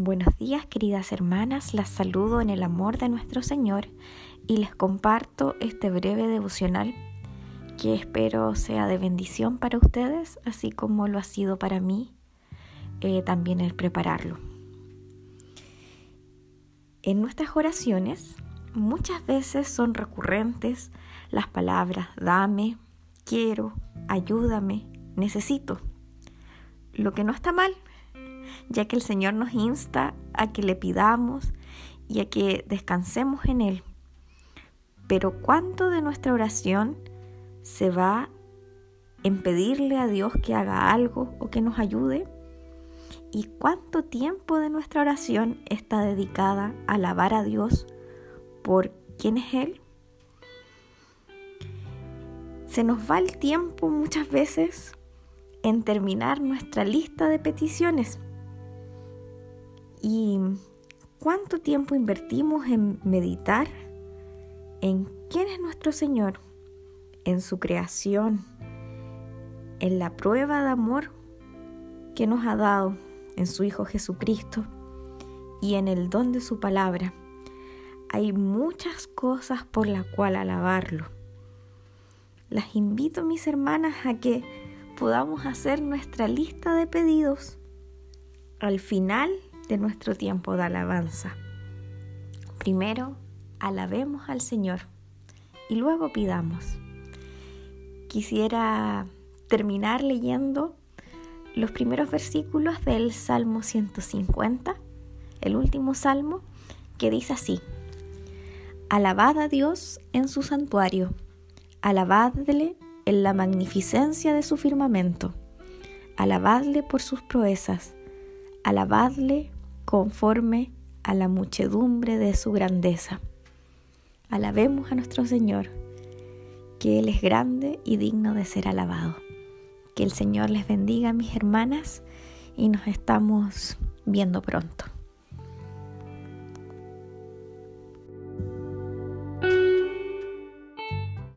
Buenos días queridas hermanas, las saludo en el amor de nuestro Señor y les comparto este breve devocional que espero sea de bendición para ustedes, así como lo ha sido para mí eh, también el prepararlo. En nuestras oraciones muchas veces son recurrentes las palabras dame, quiero, ayúdame, necesito. Lo que no está mal, ya que el Señor nos insta a que le pidamos y a que descansemos en Él. Pero ¿cuánto de nuestra oración se va en pedirle a Dios que haga algo o que nos ayude? ¿Y cuánto tiempo de nuestra oración está dedicada a alabar a Dios por quién es Él? Se nos va el tiempo muchas veces en terminar nuestra lista de peticiones. ¿Y cuánto tiempo invertimos en meditar en quién es nuestro Señor, en su creación, en la prueba de amor que nos ha dado en su Hijo Jesucristo y en el don de su palabra? Hay muchas cosas por las cuales alabarlo. Las invito, mis hermanas, a que podamos hacer nuestra lista de pedidos. Al final de nuestro tiempo de alabanza. Primero, alabemos al Señor y luego pidamos. Quisiera terminar leyendo los primeros versículos del Salmo 150, el último salmo, que dice así, Alabad a Dios en su santuario, alabadle en la magnificencia de su firmamento, alabadle por sus proezas, alabadle conforme a la muchedumbre de su grandeza. Alabemos a nuestro Señor, que Él es grande y digno de ser alabado. Que el Señor les bendiga, mis hermanas, y nos estamos viendo pronto.